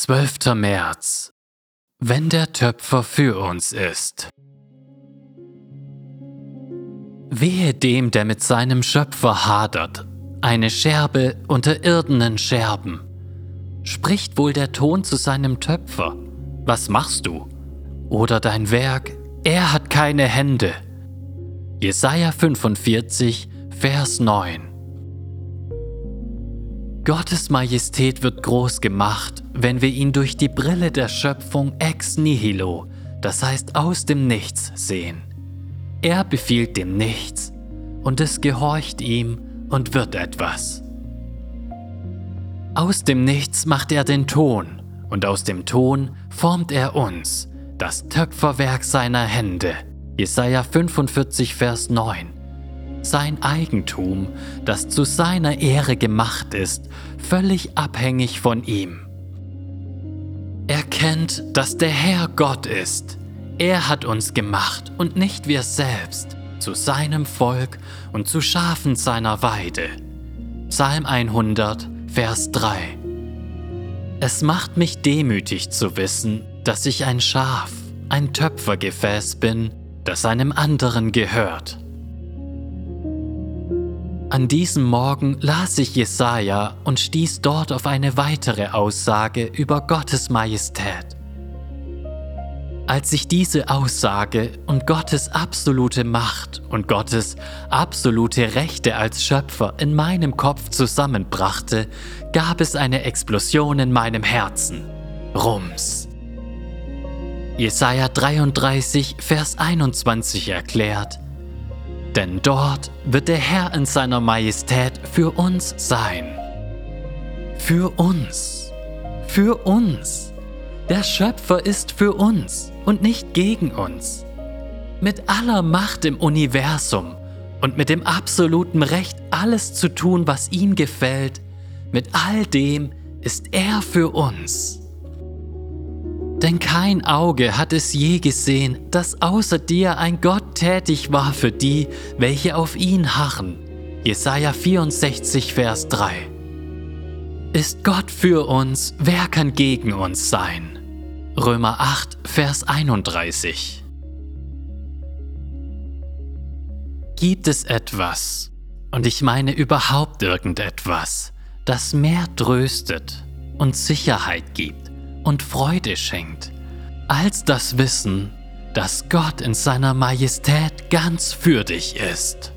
12. März. Wenn der Töpfer für uns ist. Wehe dem, der mit seinem Schöpfer hadert, eine Scherbe unter irdenen Scherben. Spricht wohl der Ton zu seinem Töpfer, was machst du? Oder dein Werk, er hat keine Hände. Jesaja 45, Vers 9. Gottes Majestät wird groß gemacht, wenn wir ihn durch die Brille der Schöpfung ex nihilo, das heißt aus dem Nichts, sehen. Er befiehlt dem Nichts und es gehorcht ihm und wird etwas. Aus dem Nichts macht er den Ton und aus dem Ton formt er uns, das Töpferwerk seiner Hände. Jesaja 45, Vers 9 sein Eigentum, das zu seiner Ehre gemacht ist, völlig abhängig von ihm. Er kennt, dass der Herr Gott ist. Er hat uns gemacht und nicht wir selbst, zu seinem Volk und zu Schafen seiner Weide. Psalm 100, Vers 3. Es macht mich demütig zu wissen, dass ich ein Schaf, ein Töpfergefäß bin, das einem anderen gehört. An diesem Morgen las ich Jesaja und stieß dort auf eine weitere Aussage über Gottes Majestät. Als ich diese Aussage und Gottes absolute Macht und Gottes absolute Rechte als Schöpfer in meinem Kopf zusammenbrachte, gab es eine Explosion in meinem Herzen. Rums. Jesaja 33, Vers 21 erklärt, denn dort wird der Herr in seiner Majestät für uns sein. Für uns. Für uns. Der Schöpfer ist für uns und nicht gegen uns. Mit aller Macht im Universum und mit dem absoluten Recht, alles zu tun, was ihm gefällt, mit all dem ist er für uns. Denn kein Auge hat es je gesehen, dass außer dir ein Gott tätig war für die, welche auf ihn harren. Jesaja 64, Vers 3. Ist Gott für uns, wer kann gegen uns sein? Römer 8, Vers 31. Gibt es etwas, und ich meine überhaupt irgendetwas, das mehr tröstet und Sicherheit gibt und Freude schenkt, als das Wissen, dass Gott in seiner Majestät ganz für dich ist.